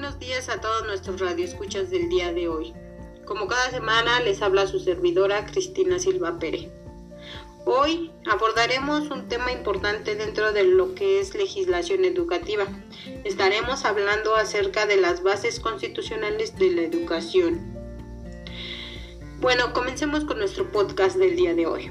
buenos días a todos nuestros radioescuchas del día de hoy. Como cada semana les habla su servidora Cristina Silva Pérez. Hoy abordaremos un tema importante dentro de lo que es legislación educativa. Estaremos hablando acerca de las bases constitucionales de la educación. Bueno, comencemos con nuestro podcast del día de hoy.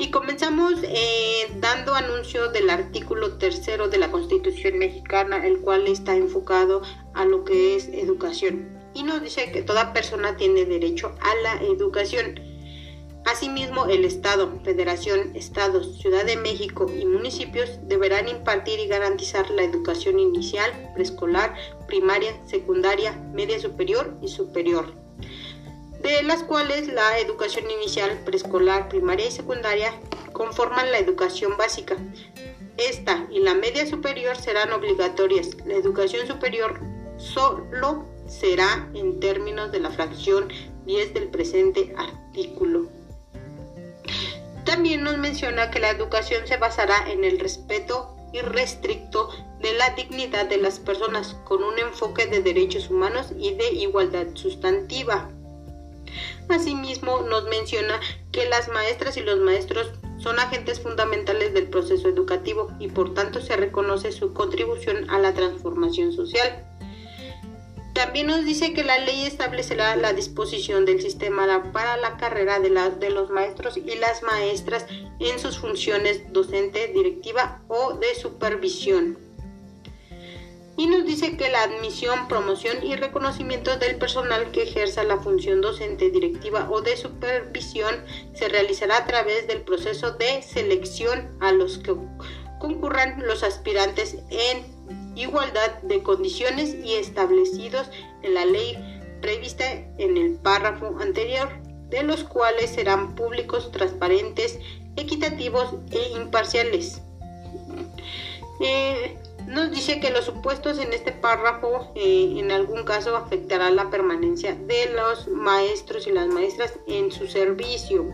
Y comenzamos eh, dando anuncio del artículo tercero de la Constitución mexicana, el cual está enfocado a lo que es educación. Y nos dice que toda persona tiene derecho a la educación. Asimismo, el Estado, Federación, Estados, Ciudad de México y municipios deberán impartir y garantizar la educación inicial, preescolar, primaria, secundaria, media superior y superior de las cuales la educación inicial, preescolar, primaria y secundaria conforman la educación básica. Esta y la media superior serán obligatorias. La educación superior solo será en términos de la fracción 10 del presente artículo. También nos menciona que la educación se basará en el respeto irrestricto de la dignidad de las personas con un enfoque de derechos humanos y de igualdad sustantiva. Asimismo, nos menciona que las maestras y los maestros son agentes fundamentales del proceso educativo y por tanto se reconoce su contribución a la transformación social. También nos dice que la ley establecerá la disposición del sistema para la carrera de, de los maestros y las maestras en sus funciones docente, directiva o de supervisión y nos dice que la admisión, promoción y reconocimiento del personal que ejerza la función docente, directiva o de supervisión se realizará a través del proceso de selección a los que concurran los aspirantes en igualdad de condiciones y establecidos en la ley prevista en el párrafo anterior, de los cuales serán públicos, transparentes, equitativos e imparciales. Eh, nos dice que los supuestos en este párrafo eh, en algún caso afectará la permanencia de los maestros y las maestras en su servicio.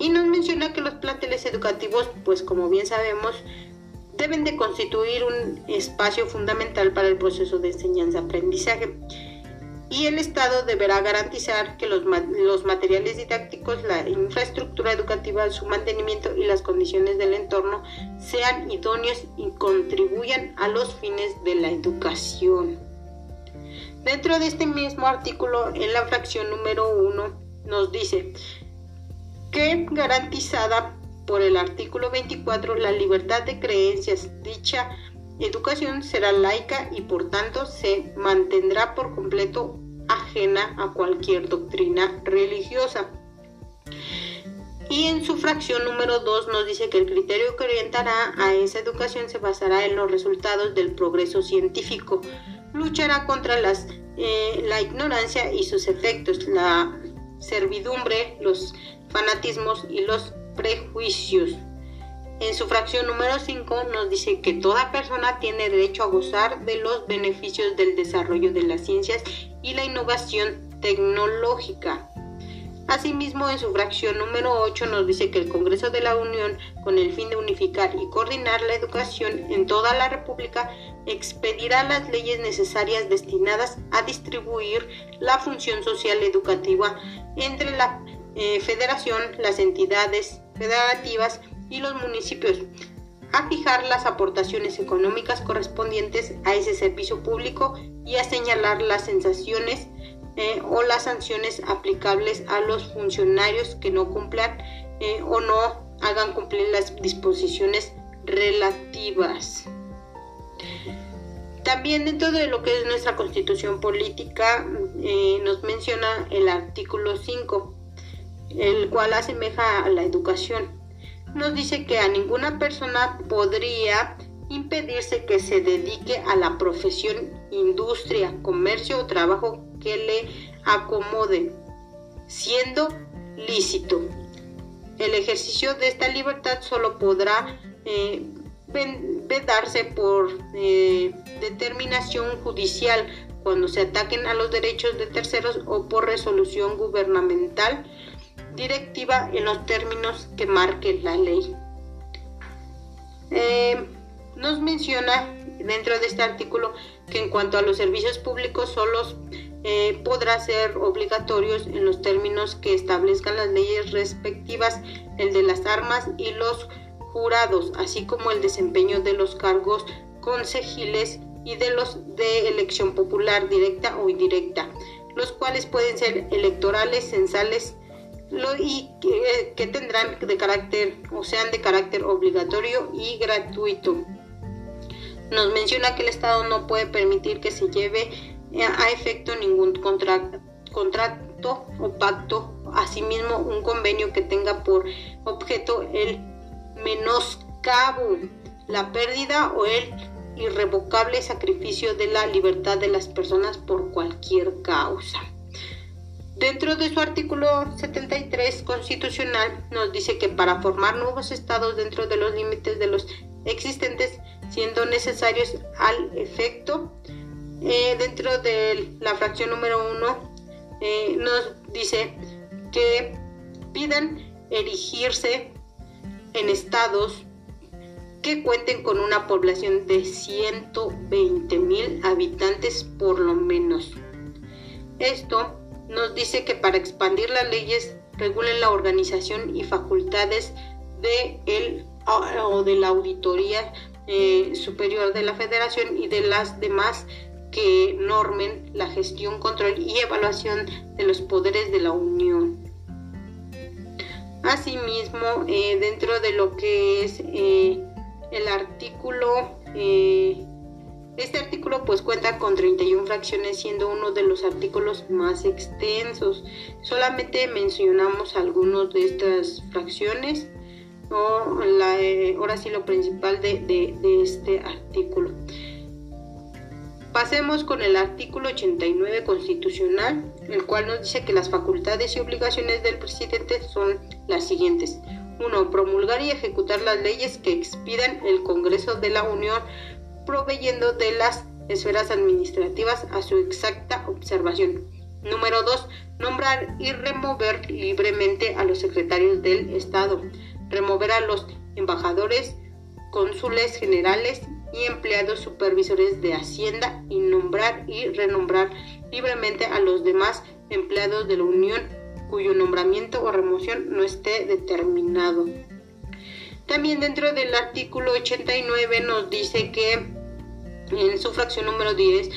Y nos menciona que los planteles educativos, pues como bien sabemos, deben de constituir un espacio fundamental para el proceso de enseñanza-aprendizaje y el Estado deberá garantizar que los, los, materiales didácticos, la infraestructura educativa, su mantenimiento y las condiciones del entorno sean idóneos y contribuyan a los fines de la educación. Dentro de este mismo artículo, en la fracción número 1, nos dice que garantizada por el artículo 24 la libertad de creencias, dicha educación será laica y por tanto se mantendrá por completo ajena a cualquier doctrina religiosa. Y en su fracción número 2 nos dice que el criterio que orientará a esa educación se basará en los resultados del progreso científico, luchará contra las, eh, la ignorancia y sus efectos, la servidumbre, los fanatismos y los prejuicios. En su fracción número 5 nos dice que toda persona tiene derecho a gozar de los beneficios del desarrollo de las ciencias y la innovación tecnológica. Asimismo, en su fracción número 8 nos dice que el Congreso de la Unión, con el fin de unificar y coordinar la educación en toda la República, expedirá las leyes necesarias destinadas a distribuir la función social educativa entre la eh, Federación, las entidades federativas y los municipios, a fijar las aportaciones económicas correspondientes a ese servicio público y a señalar las sensaciones eh, o las sanciones aplicables a los funcionarios que no cumplan eh, o no hagan cumplir las disposiciones relativas. También dentro de lo que es nuestra constitución política eh, nos menciona el artículo 5, el cual asemeja a la educación nos dice que a ninguna persona podría impedirse que se dedique a la profesión, industria, comercio o trabajo que le acomode, siendo lícito. El ejercicio de esta libertad solo podrá eh, vedarse por eh, determinación judicial cuando se ataquen a los derechos de terceros o por resolución gubernamental directiva en los términos que marque la ley. Eh, nos menciona dentro de este artículo que en cuanto a los servicios públicos solos eh, podrá ser obligatorios en los términos que establezcan las leyes respectivas, el de las armas y los jurados, así como el desempeño de los cargos consejiles y de los de elección popular directa o indirecta, los cuales pueden ser electorales, censales, y que, tendrán de carácter o sean de carácter obligatorio y gratuito. Nos menciona que el Estado no puede permitir que se lleve a efecto ningún contrato, contrato o pacto, asimismo un convenio que tenga por objeto el menoscabo, la pérdida o el irrevocable sacrificio de la libertad de las personas por cualquier causa. Dentro de su artículo 73 constitucional nos dice que para formar nuevos estados dentro de los límites de los existentes, siendo necesarios al efecto, eh, dentro de la fracción número 1 eh, nos dice que pidan erigirse en estados que cuenten con una población de 120 mil habitantes por lo menos. Esto nos dice que para expandir las leyes regulen la organización y facultades de el o de la auditoría eh, superior de la federación y de las demás que normen la gestión, control y evaluación de los poderes de la Unión. Asimismo, eh, dentro de lo que es eh, el artículo este artículo pues cuenta con 31 fracciones siendo uno de los artículos más extensos. Solamente mencionamos algunos de estas fracciones o eh, ahora sí lo principal de, de este artículo. Pasemos con el artículo 89 constitucional, el cual nos dice que las facultades y obligaciones del presidente son las siguientes. 1. Promulgar y ejecutar las leyes que expidan el Congreso de la Unión proveyendo de las esferas administrativas a su exacta observación. Número 2. Nombrar y remover libremente a los secretarios del Estado. Remover a los embajadores, cónsules generales y empleados supervisores de Hacienda y nombrar y renombrar libremente a los demás empleados de la Unión cuyo nombramiento o remoción no esté determinado. También dentro del artículo 89 nos dice que en su fracción número 10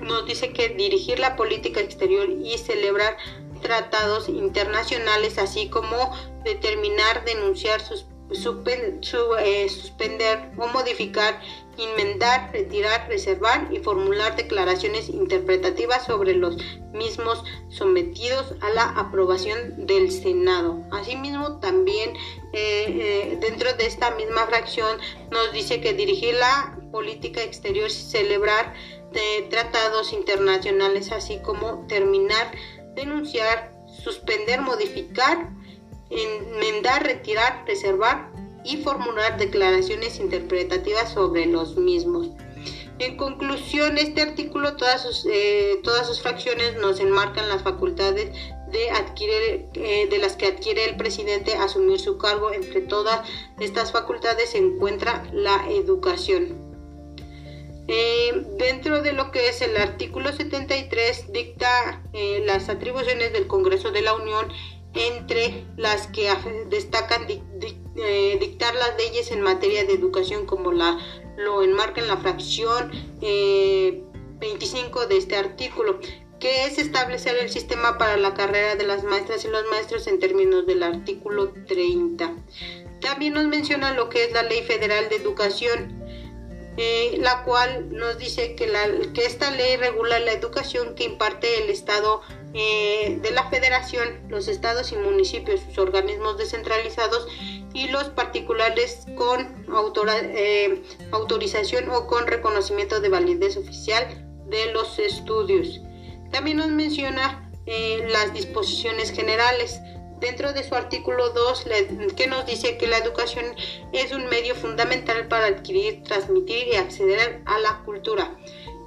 nos, dice que dirigir la política exterior y celebrar tratados internacionales, así como determinar, denunciar, eh, suspender o modificar, inmendar, retirar, reservar y formular declaraciones interpretativas sobre los mismos sometidos a la aprobación del Senado. Asimismo, también eh, eh, dentro de esta misma fracción nos dice que dirigir la política exterior y celebrar tratados internacionales, así como terminar, denunciar, suspender, modificar, enmendar, retirar, reservar y formular declaraciones interpretativas sobre los mismos. En conclusión, este artículo, todas sus, eh, todas sus fracciones nos enmarcan las facultades de, adquirir, eh, de las que adquiere el presidente asumir su cargo. Entre todas estas facultades se encuentra la educación. Eh, dentro de lo que es el artículo 73 dicta las atribuciones del Congreso de la Unión entre las que destacan eh, dictar las leyes en materia de educación como la, lo enmarca en la fracción 25 eh, de este artículo, que es establecer el sistema para la carrera de las maestras y los maestros en términos del artículo 30. También nos menciona lo que es la Ley Federal de Educación, eh, la cual nos dice que, la, que esta ley regula la educación que imparte el Estado eh, de la Federación, los estados y municipios, sus organismos descentralizados y los particulares con eh, autorización o con reconocimiento de validez oficial de los estudios. También nos menciona las disposiciones generales dentro de su artículo 2 que nos dice que la educación es un medio fundamental para adquirir, transmitir y acceder a la cultura.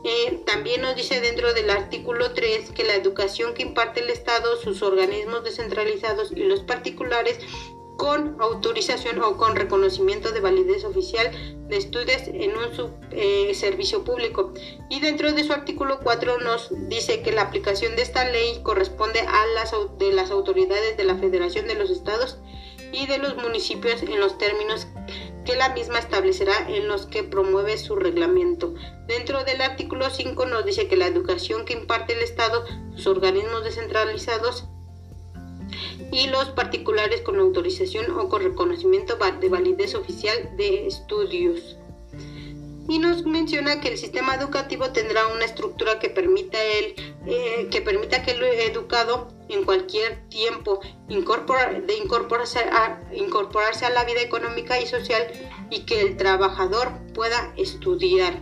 Eh, también nos dice dentro del artículo 3 que la educación que imparte el Estado, sus organismos descentralizados y los particulares con autorización o con reconocimiento de validez oficial de estudios en un eh, servicio público. Y dentro de su artículo 4 nos dice que la aplicación de esta ley corresponde a las, de las autoridades de la Federación de los Estados y de los municipios en los términos que la misma establecerá en los que promueve su reglamento. Dentro del artículo 5 nos dice que la educación que imparte el Estado, sus organismos descentralizados y los particulares con autorización o con reconocimiento de validez oficial de estudios. Y nos menciona que el sistema educativo tendrá una estructura que permita, el, eh, que, permita que el educado en cualquier tiempo de incorporarse a, incorporarse a la vida económica y social y que el trabajador pueda estudiar.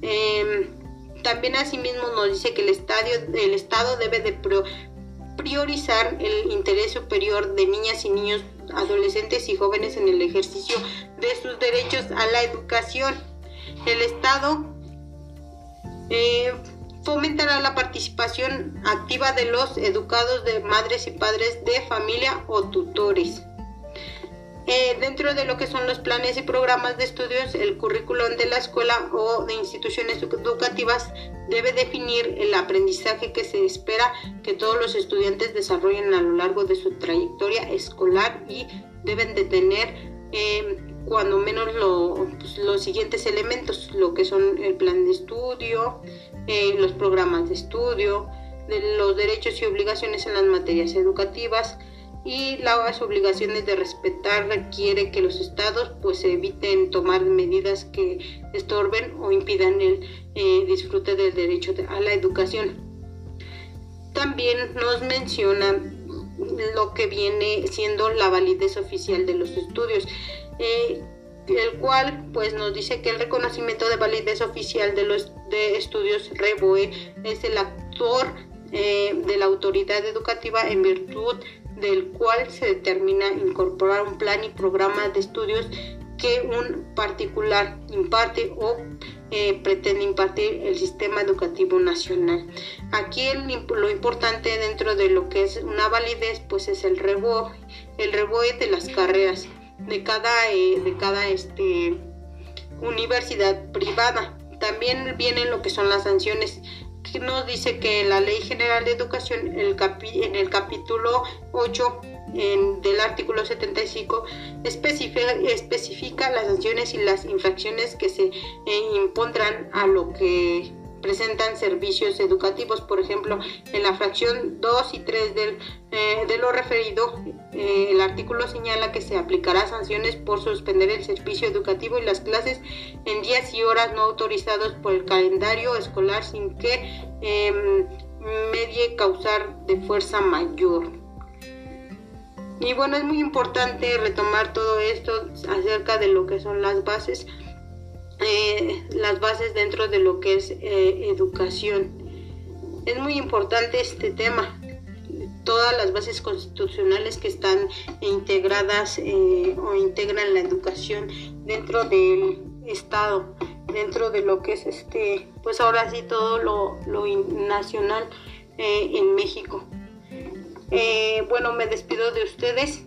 Em, también asimismo nos dice que el, estadio, el Estado debe de priorizar el interés superior de niñas y niños, adolescentes y jóvenes en el ejercicio de sus derechos a la educación. El Estado eh, fomentará la participación activa de los educados de madres y padres de familia o tutores. Eh, dentro de lo que son los planes y programas de estudios, el currículum de la escuela o de instituciones educativas debe definir el aprendizaje que se espera que todos los estudiantes desarrollen a lo largo de su trayectoria escolar y deben de tener eh, cuando menos pues, los siguientes elementos, lo que son el plan de estudio, eh, los programas de estudio, los derechos y obligaciones en las materias educativas, y las obligaciones de respetar requiere que los estados pues eviten tomar medidas que estorben o impidan el eh, disfrute del derecho a la educación. También nos menciona lo que viene siendo la validez oficial de los estudios. Eh, el cual pues nos dice que el reconocimiento de validez oficial de los de estudios REBOE es el actor eh, de la autoridad educativa en virtud del cual se determina incorporar un plan y programa de estudios que un particular imparte o eh, pretende impartir el sistema educativo nacional. Aquí lo importante dentro de lo que es una validez pues es el reboe, el reboe de las carreras de cada, eh, de cada este, universidad privada. También vienen lo que son las sanciones nos dice que la Ley General de Educación, el en el capítulo 8 del artículo 75, especifica, especifica, las sanciones y las infracciones que se eh, impondrán a lo que presentan servicios educativos. Por ejemplo, en la fracción 2 y 3 del, eh, de lo referido, eh, el artículo señala que se aplicará sanciones por suspender el servicio educativo y las clases en días y horas no autorizados por el calendario escolar sin que em, medie causar de fuerza mayor. Y bueno, es muy importante retomar todo esto acerca de lo que son las bases eh, las bases dentro de lo que es eh, educación. Es muy importante este tema. Todas las bases constitucionales que están integradas eh, o integran la educación dentro del Estado, dentro de lo que es este, pues ahora sí todo lo, lo nacional en México. bueno, me despido de ustedes.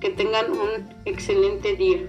Que tengan un excelente día.